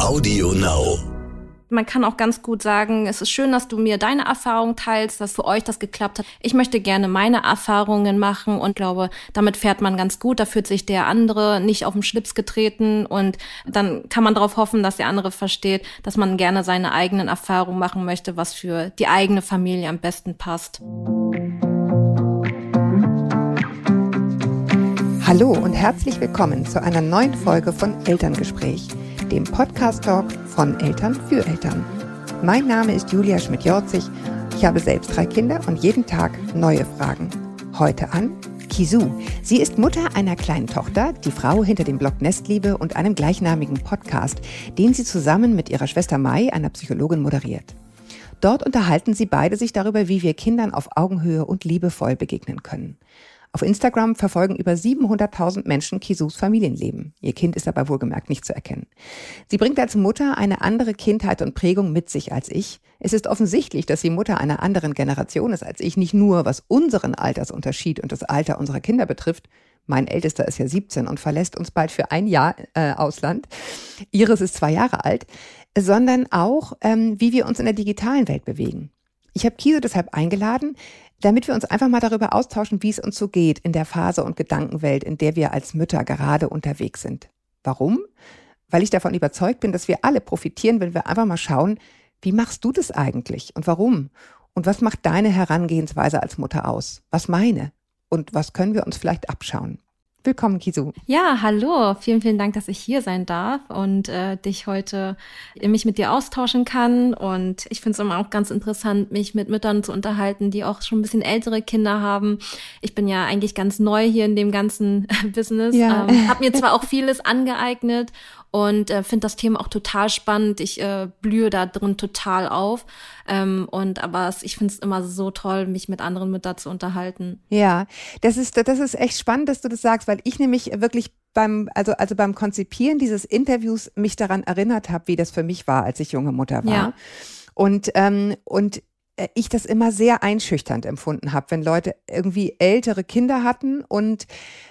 Audio Now. Man kann auch ganz gut sagen, es ist schön, dass du mir deine Erfahrung teilst, dass für euch das geklappt hat. Ich möchte gerne meine Erfahrungen machen und glaube, damit fährt man ganz gut. Da fühlt sich der andere nicht auf den Schlips getreten und dann kann man darauf hoffen, dass der andere versteht, dass man gerne seine eigenen Erfahrungen machen möchte, was für die eigene Familie am besten passt. Hallo und herzlich willkommen zu einer neuen Folge von Elterngespräch, dem Podcast-Talk von Eltern für Eltern. Mein Name ist Julia Schmidt-Jorzig. Ich habe selbst drei Kinder und jeden Tag neue Fragen. Heute an Kisu. Sie ist Mutter einer kleinen Tochter, die Frau hinter dem Blog Nestliebe und einem gleichnamigen Podcast, den sie zusammen mit ihrer Schwester Mai, einer Psychologin, moderiert. Dort unterhalten sie beide sich darüber, wie wir Kindern auf Augenhöhe und liebevoll begegnen können. Auf Instagram verfolgen über 700.000 Menschen Kisus Familienleben. Ihr Kind ist dabei wohlgemerkt nicht zu erkennen. Sie bringt als Mutter eine andere Kindheit und Prägung mit sich als ich. Es ist offensichtlich, dass sie Mutter einer anderen Generation ist als ich, nicht nur was unseren Altersunterschied und das Alter unserer Kinder betrifft. Mein Ältester ist ja 17 und verlässt uns bald für ein Jahr äh, Ausland. Iris ist zwei Jahre alt, sondern auch, ähm, wie wir uns in der digitalen Welt bewegen. Ich habe Kise deshalb eingeladen, damit wir uns einfach mal darüber austauschen, wie es uns so geht in der Phase und Gedankenwelt, in der wir als Mütter gerade unterwegs sind. Warum? Weil ich davon überzeugt bin, dass wir alle profitieren, wenn wir einfach mal schauen, wie machst du das eigentlich und warum? Und was macht deine Herangehensweise als Mutter aus? Was meine? Und was können wir uns vielleicht abschauen? Willkommen, Kisu. Ja, hallo. Vielen, vielen Dank, dass ich hier sein darf und äh, dich heute mich mit dir austauschen kann. Und ich finde es immer auch ganz interessant, mich mit Müttern zu unterhalten, die auch schon ein bisschen ältere Kinder haben. Ich bin ja eigentlich ganz neu hier in dem ganzen Business. Ja. Ähm, habe mir zwar auch vieles angeeignet und äh, finde das Thema auch total spannend. Ich äh, blühe da drin total auf. Ähm, und aber ich finde es immer so toll, mich mit anderen Müttern zu unterhalten. Ja, das ist das ist echt spannend, dass du das sagst, weil ich nämlich wirklich beim also also beim Konzipieren dieses Interviews mich daran erinnert habe, wie das für mich war, als ich junge Mutter war. Ja. Und ähm, und ich das immer sehr einschüchternd empfunden habe, wenn Leute irgendwie ältere Kinder hatten und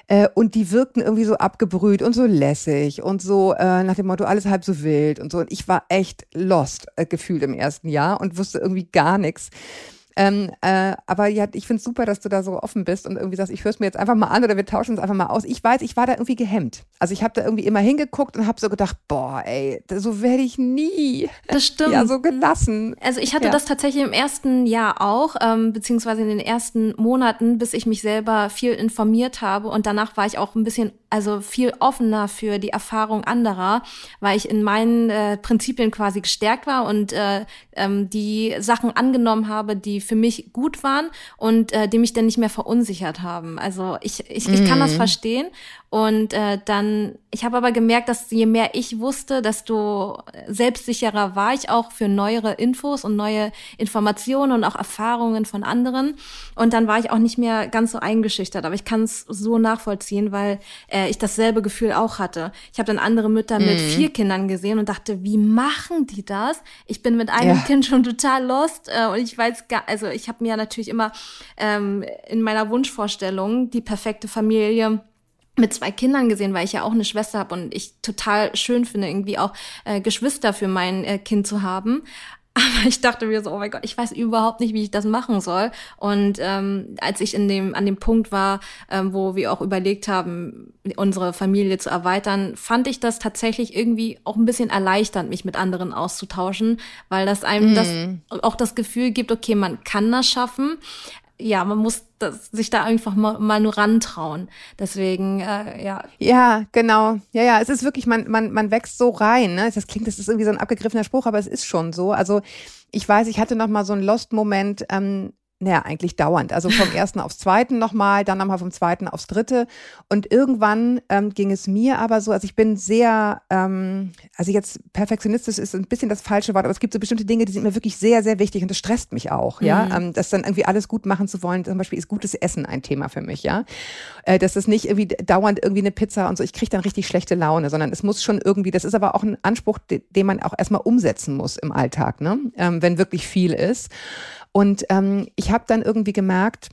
äh, und die wirkten irgendwie so abgebrüht und so lässig und so äh, nach dem Motto alles halb so wild und so. Und ich war echt lost äh, gefühlt im ersten Jahr und wusste irgendwie gar nichts. Ähm, äh, aber ja, ich finde es super, dass du da so offen bist und irgendwie sagst, ich höre es mir jetzt einfach mal an oder wir tauschen es einfach mal aus. Ich weiß, ich war da irgendwie gehemmt. Also ich habe da irgendwie immer hingeguckt und habe so gedacht, boah, ey, so werde ich nie. Das stimmt. Ja, so gelassen. Also ich hatte ja. das tatsächlich im ersten Jahr auch, ähm, beziehungsweise in den ersten Monaten, bis ich mich selber viel informiert habe und danach war ich auch ein bisschen also viel offener für die Erfahrung anderer, weil ich in meinen äh, Prinzipien quasi gestärkt war und äh, ähm, die Sachen angenommen habe, die für mich gut waren und äh, die mich dann nicht mehr verunsichert haben. Also ich, ich, ich kann das mhm. verstehen und äh, dann, ich habe aber gemerkt, dass je mehr ich wusste, desto selbstsicherer war ich auch für neuere Infos und neue Informationen und auch Erfahrungen von anderen. Und dann war ich auch nicht mehr ganz so eingeschüchtert. Aber ich kann es so nachvollziehen, weil äh, ich dasselbe Gefühl auch hatte. Ich habe dann andere Mütter mhm. mit vier Kindern gesehen und dachte, wie machen die das? Ich bin mit einem ja. Kind schon total lost äh, und ich weiß gar, also ich habe mir natürlich immer ähm, in meiner Wunschvorstellung die perfekte Familie mit zwei Kindern gesehen, weil ich ja auch eine Schwester habe und ich total schön finde, irgendwie auch äh, Geschwister für mein äh, Kind zu haben. Aber ich dachte mir so, oh mein Gott, ich weiß überhaupt nicht, wie ich das machen soll. Und ähm, als ich in dem, an dem Punkt war, ähm, wo wir auch überlegt haben, unsere Familie zu erweitern, fand ich das tatsächlich irgendwie auch ein bisschen erleichternd, mich mit anderen auszutauschen, weil das einem mm. das mhm. auch das Gefühl gibt, okay, man kann das schaffen ja, man muss das, sich da einfach mal, mal nur rantrauen. Deswegen, äh, ja. Ja, genau. Ja, ja, es ist wirklich, man, man, man wächst so rein. Ne? Das klingt, das ist irgendwie so ein abgegriffener Spruch, aber es ist schon so. Also ich weiß, ich hatte noch mal so einen Lost-Moment, ähm, naja, eigentlich dauernd. Also vom ersten aufs zweiten nochmal, dann nochmal vom zweiten aufs dritte. Und irgendwann ähm, ging es mir aber so, also ich bin sehr, ähm, also jetzt perfektionistisch ist ein bisschen das falsche Wort, aber es gibt so bestimmte Dinge, die sind mir wirklich sehr, sehr wichtig und das stresst mich auch, ja. Mhm. Ähm, das dann irgendwie alles gut machen zu wollen. Zum Beispiel ist gutes Essen ein Thema für mich, ja. Äh, das ist nicht irgendwie dauernd irgendwie eine Pizza und so, ich kriege dann richtig schlechte Laune, sondern es muss schon irgendwie, das ist aber auch ein Anspruch, den, den man auch erstmal umsetzen muss im Alltag, ne? Ähm, wenn wirklich viel ist. Und ähm, ich habe dann irgendwie gemerkt,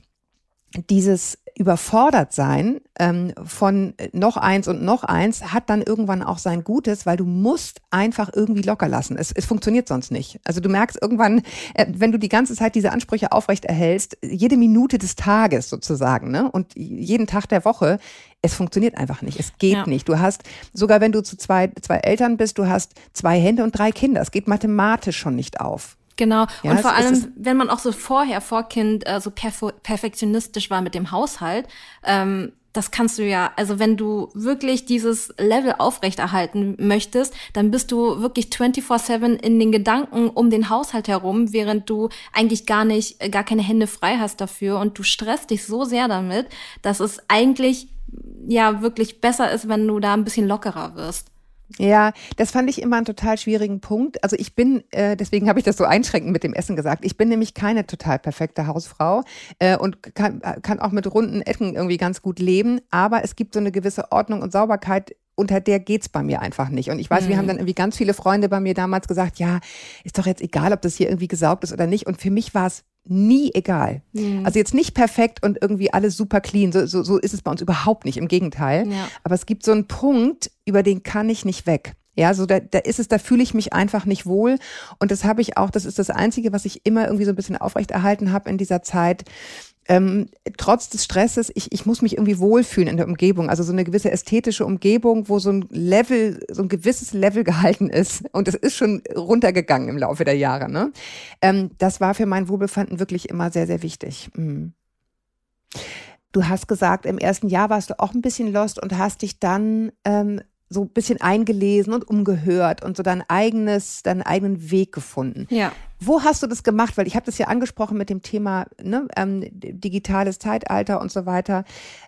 dieses überfordert sein ähm, von noch eins und noch eins hat dann irgendwann auch sein Gutes, weil du musst einfach irgendwie locker lassen. Es, es funktioniert sonst nicht. Also du merkst irgendwann, äh, wenn du die ganze Zeit diese Ansprüche aufrecht erhältst, jede Minute des Tages sozusagen, ne, und jeden Tag der Woche, es funktioniert einfach nicht. Es geht ja. nicht. Du hast, sogar wenn du zu zwei, zwei Eltern bist, du hast zwei Hände und drei Kinder. Es geht mathematisch schon nicht auf. Genau. Ja, und vor allem, wenn man auch so vorher, vor Kind, äh, so perf perfektionistisch war mit dem Haushalt, ähm, das kannst du ja, also wenn du wirklich dieses Level aufrechterhalten möchtest, dann bist du wirklich 24-7 in den Gedanken um den Haushalt herum, während du eigentlich gar nicht, gar keine Hände frei hast dafür und du stresst dich so sehr damit, dass es eigentlich ja wirklich besser ist, wenn du da ein bisschen lockerer wirst. Ja, das fand ich immer einen total schwierigen Punkt. Also ich bin, äh, deswegen habe ich das so einschränkend mit dem Essen gesagt, ich bin nämlich keine total perfekte Hausfrau äh, und kann, kann auch mit runden Ecken irgendwie ganz gut leben, aber es gibt so eine gewisse Ordnung und Sauberkeit, unter der geht's bei mir einfach nicht. Und ich weiß, mhm. wir haben dann irgendwie ganz viele Freunde bei mir damals gesagt, ja, ist doch jetzt egal, ob das hier irgendwie gesaugt ist oder nicht. Und für mich war es nie egal. Mhm. Also jetzt nicht perfekt und irgendwie alles super clean. So, so, so ist es bei uns überhaupt nicht. Im Gegenteil. Ja. Aber es gibt so einen Punkt, über den kann ich nicht weg. Ja, so da, da ist es, da fühle ich mich einfach nicht wohl. Und das habe ich auch, das ist das Einzige, was ich immer irgendwie so ein bisschen aufrechterhalten habe in dieser Zeit ähm, trotz des Stresses, ich, ich muss mich irgendwie wohlfühlen in der Umgebung. Also so eine gewisse ästhetische Umgebung, wo so ein Level, so ein gewisses Level gehalten ist. Und das ist schon runtergegangen im Laufe der Jahre. Ne? Ähm, das war für mein Wohlbefinden wirklich immer sehr, sehr wichtig. Mhm. Du hast gesagt, im ersten Jahr warst du auch ein bisschen lost und hast dich dann ähm, so ein bisschen eingelesen und umgehört und so dein eigenes, deinen eigenen Weg gefunden. Ja. Wo hast du das gemacht? Weil ich habe das ja angesprochen mit dem Thema ne, ähm, digitales Zeitalter und so weiter.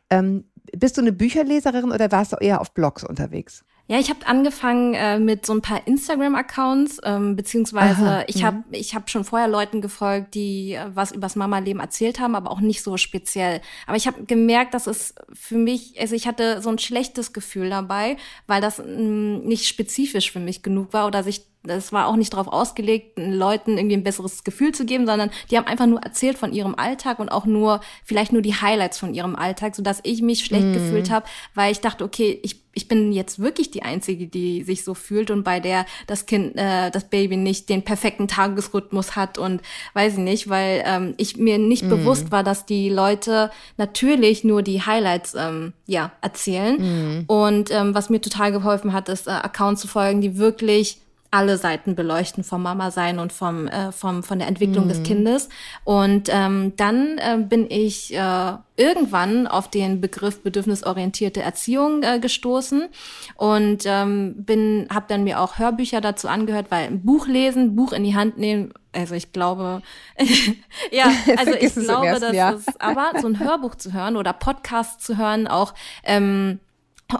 Ähm, bist du eine Bücherleserin oder warst du eher auf Blogs unterwegs? Ja, ich habe angefangen äh, mit so ein paar Instagram-Accounts, ähm, beziehungsweise Aha, ich habe ich hab schon vorher Leuten gefolgt, die äh, was übers Mama-Leben erzählt haben, aber auch nicht so speziell. Aber ich habe gemerkt, dass es für mich, also ich hatte so ein schlechtes Gefühl dabei, weil das mh, mm, nicht spezifisch für mich genug war oder sich das war auch nicht darauf ausgelegt, Leuten irgendwie ein besseres Gefühl zu geben, sondern die haben einfach nur erzählt von ihrem Alltag und auch nur, vielleicht nur die Highlights von ihrem Alltag, sodass ich mich schlecht mm. gefühlt habe, weil ich dachte, okay, ich, ich bin jetzt wirklich die Einzige, die sich so fühlt und bei der das Kind, äh, das Baby nicht den perfekten Tagesrhythmus hat und weiß ich nicht, weil ähm, ich mir nicht mm. bewusst war, dass die Leute natürlich nur die Highlights ähm, ja erzählen. Mm. Und ähm, was mir total geholfen hat, ist äh, Accounts zu folgen, die wirklich alle Seiten beleuchten vom Mama sein und vom, äh, vom von der Entwicklung mhm. des Kindes. Und ähm, dann äh, bin ich äh, irgendwann auf den Begriff bedürfnisorientierte Erziehung äh, gestoßen und ähm, bin habe dann mir auch Hörbücher dazu angehört, weil ein Buch lesen, Buch in die Hand nehmen, also ich glaube, ja, also ich glaube, dass es, aber so ein Hörbuch zu hören oder Podcast zu hören, auch ähm,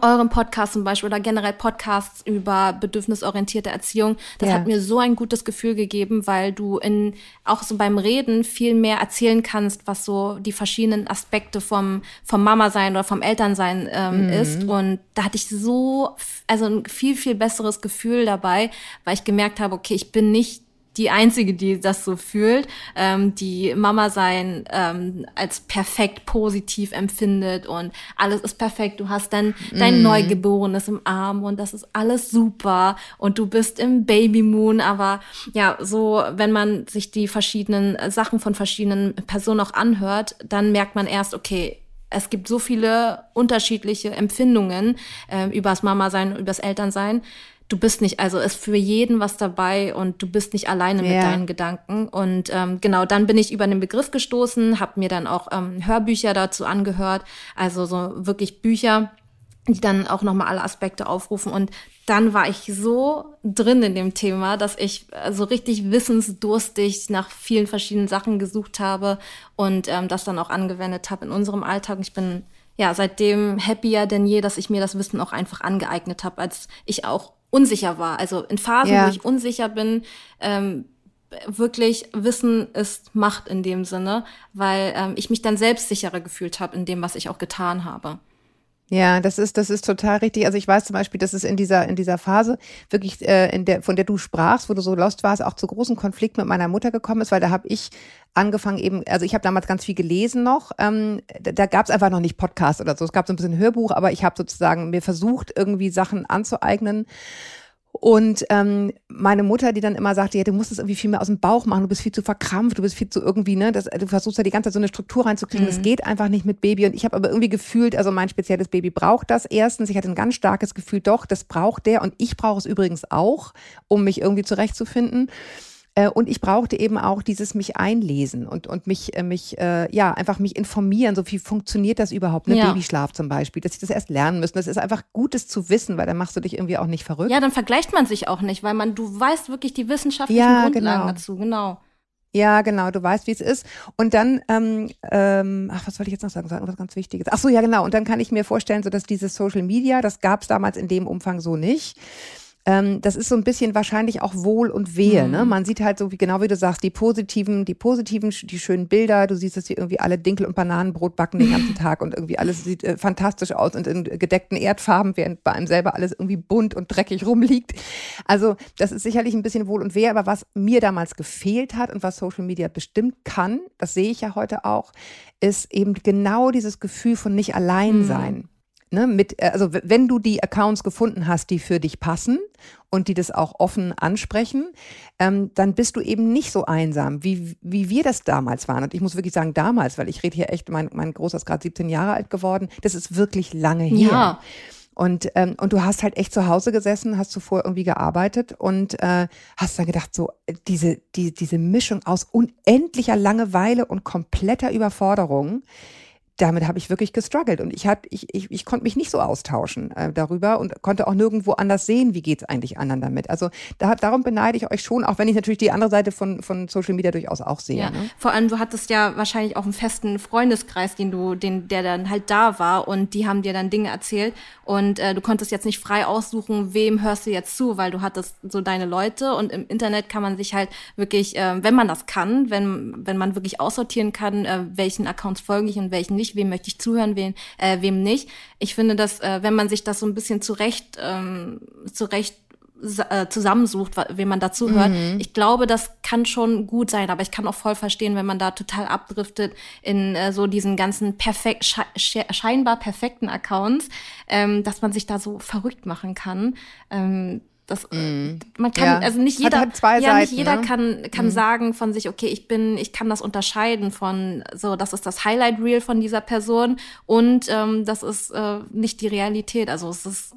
euren Podcast zum Beispiel oder generell Podcasts über bedürfnisorientierte Erziehung, das ja. hat mir so ein gutes Gefühl gegeben, weil du in auch so beim Reden viel mehr erzählen kannst, was so die verschiedenen Aspekte vom vom Mama sein oder vom Elternsein ähm, mhm. ist. Und da hatte ich so also ein viel viel besseres Gefühl dabei, weil ich gemerkt habe, okay, ich bin nicht die einzige, die das so fühlt, ähm, die Mama sein ähm, als perfekt positiv empfindet und alles ist perfekt. Du hast dann dein mm. Neugeborenes im Arm und das ist alles super und du bist im Babymoon. Aber ja, so wenn man sich die verschiedenen Sachen von verschiedenen Personen auch anhört, dann merkt man erst, okay, es gibt so viele unterschiedliche Empfindungen äh, übers Mama sein, übers Elternsein du bist nicht, also ist für jeden was dabei und du bist nicht alleine mit deinen Gedanken. Und ähm, genau, dann bin ich über den Begriff gestoßen, habe mir dann auch ähm, Hörbücher dazu angehört, also so wirklich Bücher, die dann auch nochmal alle Aspekte aufrufen. Und dann war ich so drin in dem Thema, dass ich äh, so richtig wissensdurstig nach vielen verschiedenen Sachen gesucht habe und ähm, das dann auch angewendet habe in unserem Alltag. Und ich bin ja seitdem happier denn je, dass ich mir das Wissen auch einfach angeeignet habe, als ich auch unsicher war. Also in Phasen, ja. wo ich unsicher bin, ähm, wirklich Wissen ist Macht in dem Sinne, weil ähm, ich mich dann selbstsicherer gefühlt habe in dem, was ich auch getan habe. Ja, das ist, das ist total richtig. Also ich weiß zum Beispiel, dass es in dieser, in dieser Phase wirklich, äh, in der, von der du sprachst, wo du so lost warst, auch zu großen Konflikt mit meiner Mutter gekommen ist, weil da habe ich angefangen eben, also ich habe damals ganz viel gelesen noch. Ähm, da da gab es einfach noch nicht Podcast oder so. Es gab so ein bisschen Hörbuch, aber ich habe sozusagen mir versucht, irgendwie Sachen anzueignen. Und ähm, meine Mutter, die dann immer sagte, ja, du musst es irgendwie viel mehr aus dem Bauch machen, du bist viel zu verkrampft, du bist viel zu irgendwie, ne, das, du versuchst ja die ganze Zeit so eine Struktur reinzukriegen, mhm. das geht einfach nicht mit Baby. Und ich habe aber irgendwie gefühlt, also mein spezielles Baby braucht das erstens. Ich hatte ein ganz starkes Gefühl, doch, das braucht der und ich brauche es übrigens auch, um mich irgendwie zurechtzufinden. Äh, und ich brauchte eben auch dieses mich einlesen und, und mich, äh, mich, äh, ja, einfach mich informieren, so wie funktioniert das überhaupt, ne? Ja. Babyschlaf zum Beispiel, dass ich das erst lernen müssen. Das ist einfach Gutes zu wissen, weil dann machst du dich irgendwie auch nicht verrückt. Ja, dann vergleicht man sich auch nicht, weil man, du weißt wirklich die wissenschaftlichen ja, Grundlagen genau. dazu, genau. Ja, genau, du weißt, wie es ist. Und dann, ähm, ähm, ach, was wollte ich jetzt noch sagen? Sagen was ganz Wichtiges. Ach so, ja, genau. Und dann kann ich mir vorstellen, so dass dieses Social Media, das gab es damals in dem Umfang so nicht ähm, das ist so ein bisschen wahrscheinlich auch Wohl und Wehe. Ne? Mhm. Ne? Man sieht halt so, wie genau wie du sagst, die positiven, die positiven, die schönen Bilder. Du siehst, dass sie irgendwie alle Dinkel- und Bananenbrot backen den ganzen Tag und irgendwie alles sieht äh, fantastisch aus und in gedeckten Erdfarben, während bei einem selber alles irgendwie bunt und dreckig rumliegt. Also das ist sicherlich ein bisschen Wohl und Wehe, aber was mir damals gefehlt hat und was Social Media bestimmt kann, das sehe ich ja heute auch, ist eben genau dieses Gefühl von nicht allein mhm. sein. Mhm ne, mit, äh, also wenn du die Accounts gefunden hast, die für dich passen und die das auch offen ansprechen, ähm, dann bist du eben nicht so einsam, wie, wie wir das damals waren. Und ich muss wirklich sagen, damals, weil ich rede hier echt, mein, mein Großer ist gerade 17 Jahre alt geworden, das ist wirklich lange her. Ja. Und, ähm, und du hast halt echt zu Hause gesessen, hast zuvor irgendwie gearbeitet und äh, hast dann gedacht, so diese, die, diese Mischung aus unendlicher Langeweile und kompletter Überforderung, damit habe ich wirklich gestruggelt und ich, hab, ich, ich, ich konnte mich nicht so austauschen äh, darüber und konnte auch nirgendwo anders sehen, wie geht es eigentlich anderen damit. Also da, darum beneide ich euch schon, auch wenn ich natürlich die andere Seite von, von Social Media durchaus auch sehe. Ja. Ne? Vor allem, du hattest ja wahrscheinlich auch einen festen Freundeskreis, den du, den, der dann halt da war und die haben dir dann Dinge erzählt und äh, du konntest jetzt nicht frei aussuchen, wem hörst du jetzt zu, weil du hattest so deine Leute und im Internet kann man sich halt wirklich, äh, wenn man das kann, wenn, wenn man wirklich aussortieren kann, äh, welchen Accounts folge ich und welchen nicht, nicht, wem möchte ich zuhören, wem, äh, wem nicht. Ich finde, dass äh, wenn man sich das so ein bisschen zurecht, ähm, zurecht äh, zusammensucht, wem man dazu hört. Mhm. Ich glaube, das kann schon gut sein, aber ich kann auch voll verstehen, wenn man da total abdriftet in äh, so diesen ganzen perfekt, sche scheinbar perfekten Accounts, ähm, dass man sich da so verrückt machen kann. Ähm, das, mm. man kann, ja. also nicht jeder, hat, hat ja, nicht jeder ne? kann, kann mm. sagen von sich, okay, ich bin, ich kann das unterscheiden von, so, das ist das Highlight Reel von dieser Person und ähm, das ist äh, nicht die Realität. Also es ist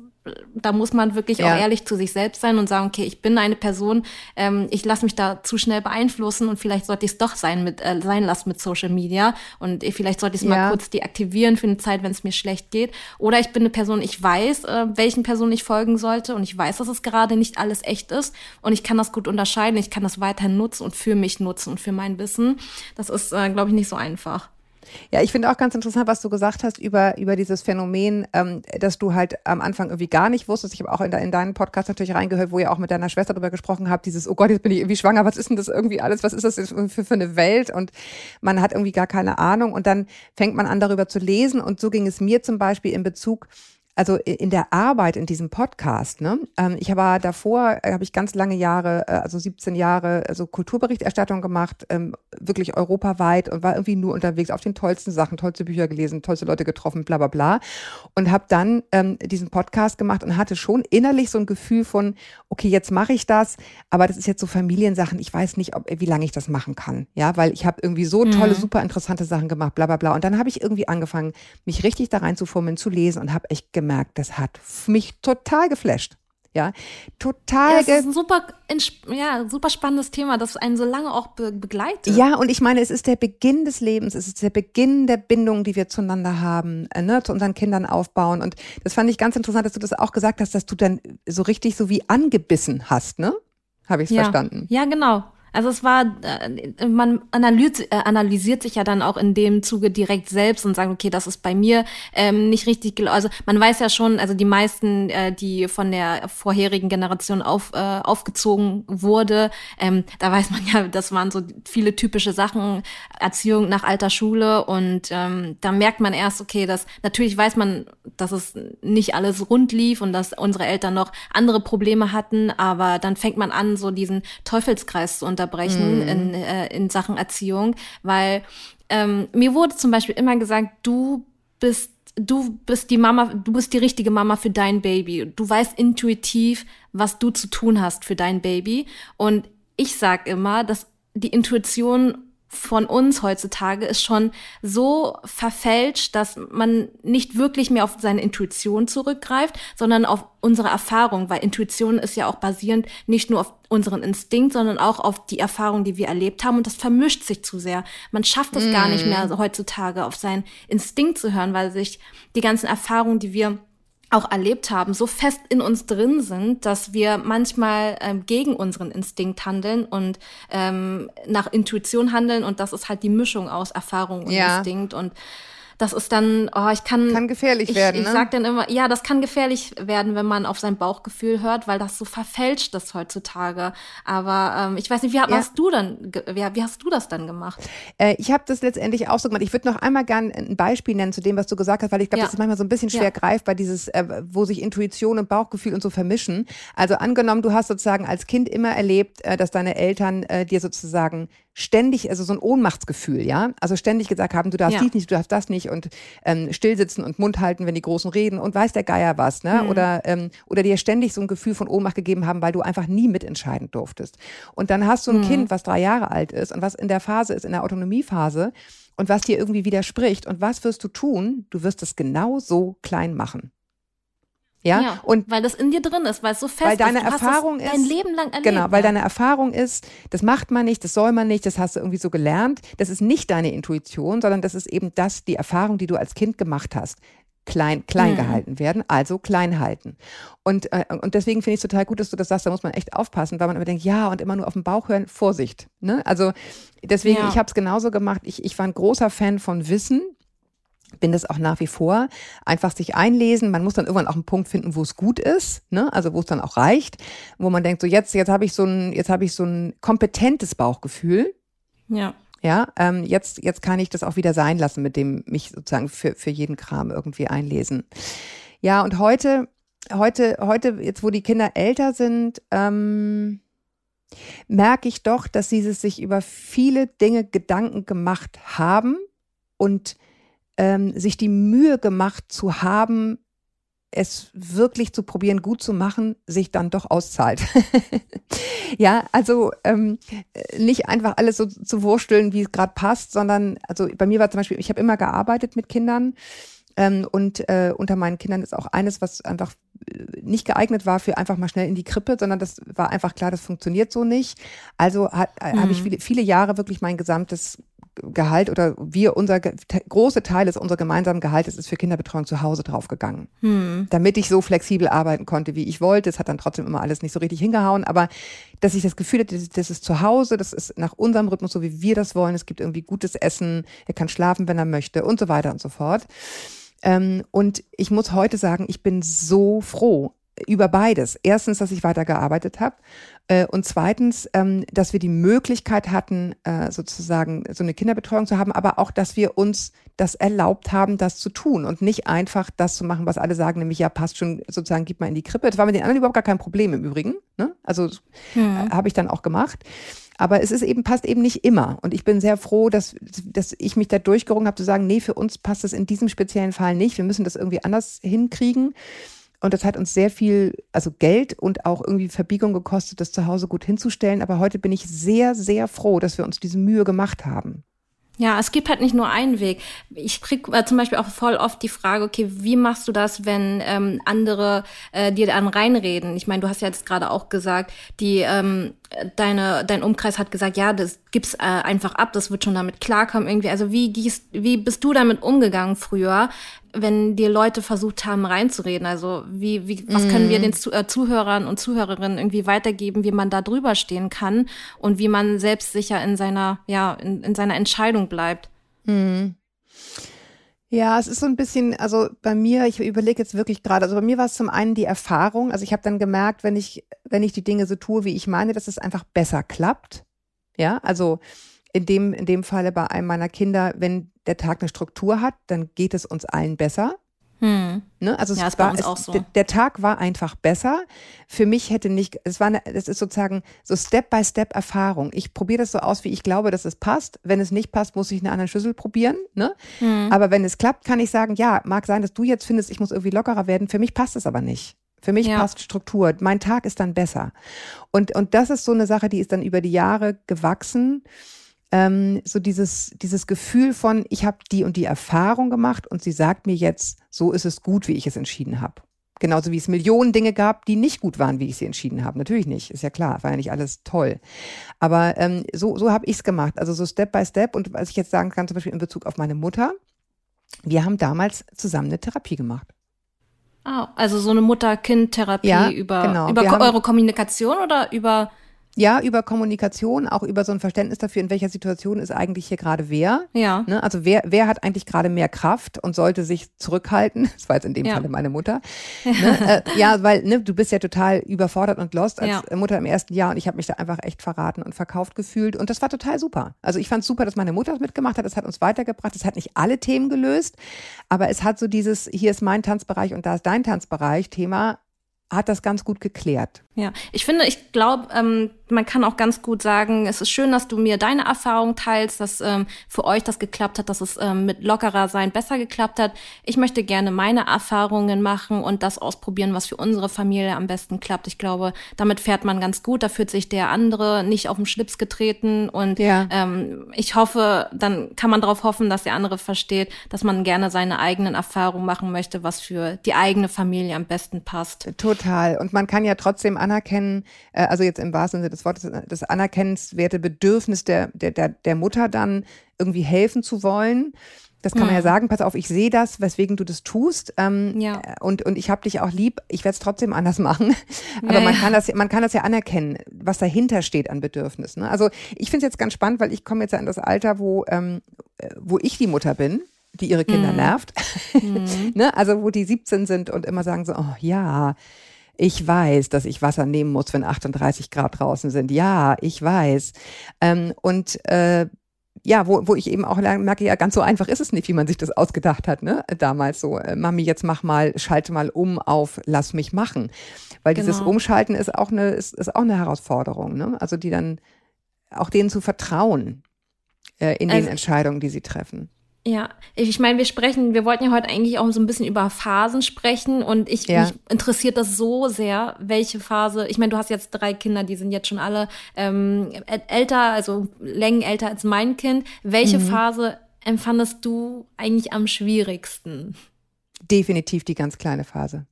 da muss man wirklich ja. auch ehrlich zu sich selbst sein und sagen, okay, ich bin eine Person, ähm, ich lasse mich da zu schnell beeinflussen und vielleicht sollte ich es doch sein mit äh, sein lassen mit Social Media und vielleicht sollte ich es ja. mal kurz deaktivieren für eine Zeit, wenn es mir schlecht geht. Oder ich bin eine Person, ich weiß, äh, welchen Personen ich folgen sollte und ich weiß, dass es gerade nicht alles echt ist und ich kann das gut unterscheiden, ich kann das weiterhin nutzen und für mich nutzen und für mein Wissen. Das ist, äh, glaube ich, nicht so einfach. Ja, ich finde auch ganz interessant, was du gesagt hast über, über dieses Phänomen, ähm, dass du halt am Anfang irgendwie gar nicht wusstest. Ich habe auch in, de, in deinen Podcast natürlich reingehört, wo ihr auch mit deiner Schwester darüber gesprochen habt, dieses, oh Gott, jetzt bin ich irgendwie schwanger, was ist denn das irgendwie alles, was ist das für, für eine Welt? Und man hat irgendwie gar keine Ahnung und dann fängt man an, darüber zu lesen. Und so ging es mir zum Beispiel in Bezug also in der Arbeit in diesem Podcast, ne? Ähm, ich habe davor, äh, habe ich ganz lange Jahre, äh, also 17 Jahre, also Kulturberichterstattung gemacht, ähm, wirklich europaweit und war irgendwie nur unterwegs auf den tollsten Sachen, tollste Bücher gelesen, tollste Leute getroffen, bla bla bla. Und habe dann ähm, diesen Podcast gemacht und hatte schon innerlich so ein Gefühl von, okay, jetzt mache ich das, aber das ist jetzt so Familiensachen, ich weiß nicht, ob, wie lange ich das machen kann. Ja, weil ich habe irgendwie so tolle, mhm. super interessante Sachen gemacht, bla bla bla. Und dann habe ich irgendwie angefangen, mich richtig da reinzufummeln, zu lesen und habe echt gemerkt, das hat mich total geflasht. Ja, total. Ja, das ist ein super, ja, super spannendes Thema, das einen so lange auch be begleitet. Ja, und ich meine, es ist der Beginn des Lebens, es ist der Beginn der Bindung, die wir zueinander haben, äh, ne, zu unseren Kindern aufbauen. Und das fand ich ganz interessant, dass du das auch gesagt hast, dass du dann so richtig so wie angebissen hast, ne? Habe ich es ja. verstanden? Ja, genau. Also es war, äh, man analysiert, äh, analysiert sich ja dann auch in dem Zuge direkt selbst und sagt, okay, das ist bei mir ähm, nicht richtig, also man weiß ja schon, also die meisten, äh, die von der vorherigen Generation auf, äh, aufgezogen wurde, ähm, da weiß man ja, das waren so viele typische Sachen, Erziehung nach alter Schule und ähm, da merkt man erst, okay, dass natürlich weiß man, dass es nicht alles rund lief und dass unsere Eltern noch andere Probleme hatten, aber dann fängt man an, so diesen Teufelskreis zu unterbrechen mm. in, äh, in Sachen Erziehung, weil ähm, mir wurde zum Beispiel immer gesagt, du bist du bist die Mama, du bist die richtige Mama für dein Baby. Du weißt intuitiv, was du zu tun hast für dein Baby. Und ich sag immer, dass die Intuition von uns heutzutage ist schon so verfälscht, dass man nicht wirklich mehr auf seine Intuition zurückgreift, sondern auf unsere Erfahrung, weil Intuition ist ja auch basierend nicht nur auf unseren Instinkt, sondern auch auf die Erfahrung, die wir erlebt haben und das vermischt sich zu sehr. Man schafft es mm. gar nicht mehr mm. heutzutage auf seinen Instinkt zu hören, weil sich die ganzen Erfahrungen, die wir auch erlebt haben, so fest in uns drin sind, dass wir manchmal ähm, gegen unseren Instinkt handeln und ähm, nach Intuition handeln und das ist halt die Mischung aus Erfahrung und ja. Instinkt und das ist dann, oh, ich kann. Kann gefährlich ich, werden. Ich ne? sag dann immer, ja, das kann gefährlich werden, wenn man auf sein Bauchgefühl hört, weil das so verfälscht ist heutzutage. Aber ähm, ich weiß nicht, wie ja. hast du dann, wie, wie, hast du das dann gemacht? Äh, ich habe das letztendlich auch so gemacht. Ich würde noch einmal gerne ein Beispiel nennen zu dem, was du gesagt hast, weil ich glaube, ja. das ist manchmal so ein bisschen schwer ja. greifbar, dieses, äh, wo sich Intuition und Bauchgefühl und so vermischen. Also angenommen, du hast sozusagen als Kind immer erlebt, äh, dass deine Eltern äh, dir sozusagen ständig, also so ein Ohnmachtsgefühl, ja, also ständig gesagt haben, du darfst ja. dies nicht, du darfst das nicht und ähm, stillsitzen und Mund halten, wenn die Großen reden und weiß der Geier was, ne? Mhm. Oder ähm, oder dir ständig so ein Gefühl von Ohnmacht gegeben haben, weil du einfach nie mitentscheiden durftest. Und dann hast du ein mhm. Kind, was drei Jahre alt ist und was in der Phase ist, in der Autonomiephase und was dir irgendwie widerspricht. Und was wirst du tun? Du wirst es genau so klein machen. Ja? ja, und weil das in dir drin ist, weil es so fest weil deine ist. Du Erfahrung ist, dein Leben lang erlebt. Genau, weil deine Erfahrung ist, das macht man nicht, das soll man nicht, das hast du irgendwie so gelernt. Das ist nicht deine Intuition, sondern das ist eben das, die Erfahrung, die du als Kind gemacht hast klein, klein mhm. gehalten werden, also klein halten. Und, äh, und deswegen finde ich es total gut, dass du das sagst, da muss man echt aufpassen, weil man immer denkt, ja, und immer nur auf den Bauch hören, Vorsicht. Ne? Also deswegen, ja. ich habe es genauso gemacht. Ich, ich war ein großer Fan von Wissen bin das auch nach wie vor. Einfach sich einlesen. Man muss dann irgendwann auch einen Punkt finden, wo es gut ist, ne? Also wo es dann auch reicht, wo man denkt, so jetzt, jetzt habe ich so ein, jetzt habe ich so ein kompetentes Bauchgefühl. Ja. Ja, ähm, jetzt, jetzt kann ich das auch wieder sein lassen, mit dem mich sozusagen für, für jeden Kram irgendwie einlesen. Ja, und heute, heute, heute, jetzt wo die Kinder älter sind, ähm, merke ich doch, dass sie sich über viele Dinge Gedanken gemacht haben und ähm, sich die Mühe gemacht zu haben, es wirklich zu probieren, gut zu machen, sich dann doch auszahlt. ja, also ähm, nicht einfach alles so zu wursteln, wie es gerade passt, sondern also bei mir war zum Beispiel, ich habe immer gearbeitet mit Kindern ähm, und äh, unter meinen Kindern ist auch eines, was einfach äh, nicht geeignet war für einfach mal schnell in die Krippe, sondern das war einfach klar, das funktioniert so nicht. Also mhm. habe ich mhm. viele, viele Jahre wirklich mein gesamtes Gehalt oder wir, unser große Teil ist unser gemeinsamen Gehalt, ist für Kinderbetreuung zu Hause draufgegangen. Hm. Damit ich so flexibel arbeiten konnte, wie ich wollte. Es hat dann trotzdem immer alles nicht so richtig hingehauen, aber dass ich das Gefühl hatte, das ist zu Hause, das ist nach unserem Rhythmus, so wie wir das wollen. Es gibt irgendwie gutes Essen, er kann schlafen, wenn er möchte und so weiter und so fort. Ähm, und ich muss heute sagen, ich bin so froh, über beides. Erstens, dass ich weitergearbeitet habe äh, und zweitens, ähm, dass wir die Möglichkeit hatten, äh, sozusagen so eine Kinderbetreuung zu haben, aber auch, dass wir uns das erlaubt haben, das zu tun und nicht einfach das zu machen, was alle sagen, nämlich ja, passt schon, sozusagen, gib mal in die Krippe. Das war mit den anderen überhaupt gar kein Problem im Übrigen. Ne? Also mhm. habe ich dann auch gemacht. Aber es ist eben, passt eben nicht immer. Und ich bin sehr froh, dass, dass ich mich da durchgerungen habe, zu sagen, nee, für uns passt es in diesem speziellen Fall nicht. Wir müssen das irgendwie anders hinkriegen. Und das hat uns sehr viel, also Geld und auch irgendwie Verbiegung gekostet, das zu Hause gut hinzustellen. Aber heute bin ich sehr, sehr froh, dass wir uns diese Mühe gemacht haben. Ja, es gibt halt nicht nur einen Weg. Ich krieg äh, zum Beispiel auch voll oft die Frage, okay, wie machst du das, wenn ähm, andere äh, dir dann reinreden? Ich meine, du hast ja jetzt gerade auch gesagt, die ähm, deine dein Umkreis hat gesagt, ja, das gibt's äh, einfach ab, das wird schon damit klarkommen irgendwie. Also wie gehst, wie bist du damit umgegangen früher, wenn dir Leute versucht haben reinzureden? Also wie, wie, was können wir mhm. den äh, Zuhörern und Zuhörerinnen irgendwie weitergeben, wie man da drüber stehen kann und wie man selbstsicher in seiner, ja, in, in seiner Entscheidung bleibt? Mhm. Ja, es ist so ein bisschen, also bei mir, ich überlege jetzt wirklich gerade, also bei mir war es zum einen die Erfahrung, also ich habe dann gemerkt, wenn ich, wenn ich die Dinge so tue, wie ich meine, dass es einfach besser klappt. Ja, also in dem, in dem Falle bei einem meiner Kinder, wenn der Tag eine Struktur hat, dann geht es uns allen besser. Hm. Ne? Also ja, es war, es, so. der, der, Tag war einfach besser. Für mich hätte nicht, es war, eine, es ist sozusagen so Step-by-Step Erfahrung. Ich probiere das so aus, wie ich glaube, dass es passt. Wenn es nicht passt, muss ich eine andere Schlüssel probieren. Ne? Hm. Aber wenn es klappt, kann ich sagen, ja, mag sein, dass du jetzt findest, ich muss irgendwie lockerer werden. Für mich passt es aber nicht. Für mich ja. passt Struktur. Mein Tag ist dann besser. Und, und das ist so eine Sache, die ist dann über die Jahre gewachsen ähm, so dieses, dieses Gefühl von, ich habe die und die Erfahrung gemacht und sie sagt mir jetzt, so ist es gut, wie ich es entschieden habe. Genauso wie es Millionen Dinge gab, die nicht gut waren, wie ich sie entschieden habe. Natürlich nicht, ist ja klar, war ja nicht alles toll. Aber ähm, so, so habe ich es gemacht. Also so Step by Step. Und was ich jetzt sagen kann, zum Beispiel in Bezug auf meine Mutter, wir haben damals zusammen eine Therapie gemacht. Ah, also so eine Mutter-Kind-Therapie ja, über, genau. über eure Kommunikation oder über ja, über Kommunikation, auch über so ein Verständnis dafür, in welcher Situation ist eigentlich hier gerade wer. Ja. Ne? Also wer, wer hat eigentlich gerade mehr Kraft und sollte sich zurückhalten? Das war jetzt in dem ja. Falle meine Mutter. ne? äh, ja, weil ne, du bist ja total überfordert und lost als ja. Mutter im ersten Jahr und ich habe mich da einfach echt verraten und verkauft gefühlt und das war total super. Also ich fand es super, dass meine Mutter das mitgemacht hat. Das hat uns weitergebracht. Das hat nicht alle Themen gelöst, aber es hat so dieses, hier ist mein Tanzbereich und da ist dein Tanzbereich Thema hat das ganz gut geklärt. Ja, ich finde, ich glaube, ähm, man kann auch ganz gut sagen, es ist schön, dass du mir deine Erfahrung teilst, dass ähm, für euch das geklappt hat, dass es ähm, mit lockerer sein besser geklappt hat. Ich möchte gerne meine Erfahrungen machen und das ausprobieren, was für unsere Familie am besten klappt. Ich glaube, damit fährt man ganz gut, da fühlt sich der andere nicht auf den Schlips getreten und ja. ähm, ich hoffe, dann kann man darauf hoffen, dass der andere versteht, dass man gerne seine eigenen Erfahrungen machen möchte, was für die eigene Familie am besten passt. Total. Und man kann ja trotzdem anerkennen, äh, also jetzt im wahrsten Sinne des Wortes, das anerkennenswerte Bedürfnis der, der, der, der Mutter dann irgendwie helfen zu wollen. Das kann man ja hm. sagen, pass auf, ich sehe das, weswegen du das tust. Ähm, ja. Und, und ich habe dich auch lieb, ich werde es trotzdem anders machen. Aber ja, man, kann das, man kann das ja anerkennen, was dahinter steht an Bedürfnissen. Ne? Also ich finde es jetzt ganz spannend, weil ich komme jetzt ja in das Alter, wo, ähm, äh, wo ich die Mutter bin die ihre Kinder mm. nervt. Mm. ne? Also wo die 17 sind und immer sagen so, oh ja, ich weiß, dass ich Wasser nehmen muss, wenn 38 Grad draußen sind. Ja, ich weiß. Ähm, und äh, ja, wo, wo ich eben auch merke, ja, ganz so einfach ist es nicht, wie man sich das ausgedacht hat, ne? Damals so, äh, Mami, jetzt mach mal, schalte mal um auf, lass mich machen. Weil genau. dieses Umschalten ist auch eine, ist, ist auch eine Herausforderung, ne? Also die dann auch denen zu vertrauen äh, in also, den Entscheidungen, die sie treffen. Ja, ich meine, wir sprechen, wir wollten ja heute eigentlich auch so ein bisschen über Phasen sprechen und ich ja. mich interessiert das so sehr, welche Phase. Ich meine, du hast jetzt drei Kinder, die sind jetzt schon alle ähm, älter, also Längen älter als mein Kind. Welche mhm. Phase empfandest du eigentlich am schwierigsten? Definitiv die ganz kleine Phase.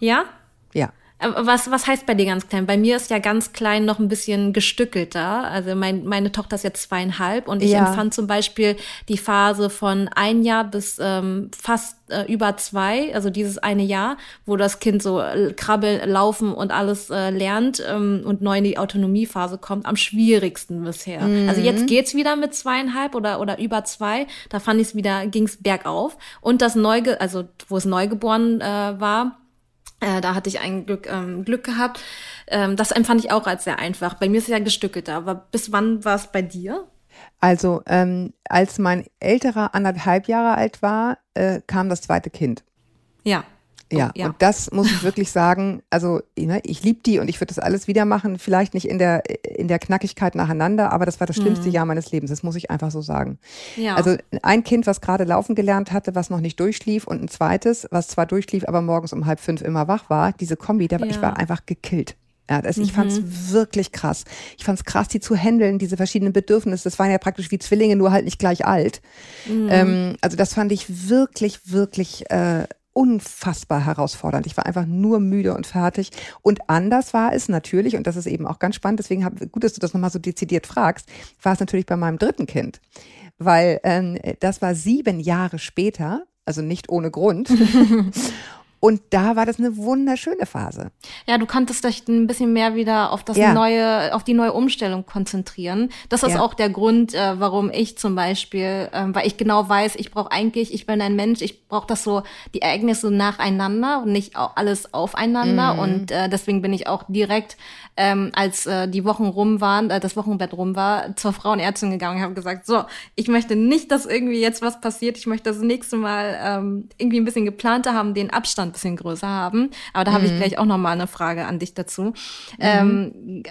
Ja? Ja. Äh, was, was heißt bei dir ganz klein? Bei mir ist ja ganz klein noch ein bisschen gestückelter. Also mein, meine Tochter ist jetzt zweieinhalb und ich ja. empfand zum Beispiel die Phase von ein Jahr bis ähm, fast äh, über zwei, also dieses eine Jahr, wo das Kind so äh, krabbeln, laufen und alles äh, lernt ähm, und neu in die Autonomiephase kommt, am schwierigsten bisher. Mhm. Also jetzt geht's wieder mit zweieinhalb oder, oder über zwei. Da fand ich es wieder, ging's bergauf. Und das Neuge, also wo es neugeboren äh, war, äh, da hatte ich ein Glück, ähm, Glück gehabt. Ähm, das empfand ich auch als sehr einfach. Bei mir ist es ja gestückelt. Aber bis wann war es bei dir? Also, ähm, als mein älterer anderthalb Jahre alt war, äh, kam das zweite Kind. Ja. Ja, ja, und das muss ich wirklich sagen, also ne, ich liebe die und ich würde das alles wieder machen, vielleicht nicht in der, in der Knackigkeit nacheinander, aber das war das schlimmste mhm. Jahr meines Lebens, das muss ich einfach so sagen. Ja. Also ein Kind, was gerade laufen gelernt hatte, was noch nicht durchschlief und ein zweites, was zwar durchschlief, aber morgens um halb fünf immer wach war, diese Kombi, da, ja. ich war einfach gekillt. Ja, das, ich mhm. fand es wirklich krass. Ich fand es krass, die zu handeln, diese verschiedenen Bedürfnisse. Das waren ja praktisch wie Zwillinge, nur halt nicht gleich alt. Mhm. Ähm, also das fand ich wirklich, wirklich äh, unfassbar herausfordernd. Ich war einfach nur müde und fertig. Und anders war es natürlich, und das ist eben auch ganz spannend, deswegen hab, gut, dass du das nochmal so dezidiert fragst, war es natürlich bei meinem dritten Kind. Weil ähm, das war sieben Jahre später, also nicht ohne Grund. Und da war das eine wunderschöne Phase. Ja, du konntest dich ein bisschen mehr wieder auf das Ja. neue, auf die neue Umstellung konzentrieren. Das ist Ja. auch der Grund, äh, warum ich zum Beispiel, ähm, weil ich genau weiß, ich brauche eigentlich, ich bin ein Mensch, ich brauche das so, die Ereignisse nacheinander und nicht auch alles aufeinander. Mhm. Und äh, deswegen bin ich auch direkt, ähm, als äh, die Wochen rum waren, äh, das Wochenbett rum war, zur Frauenärztin gegangen und habe gesagt, so, ich möchte nicht, dass irgendwie jetzt was passiert. Ich möchte das nächste Mal ähm, irgendwie ein bisschen geplanter haben, den Abstand ein bisschen größer haben. Aber da habe ich gleich auch noch mal eine Frage an dich dazu, ähm,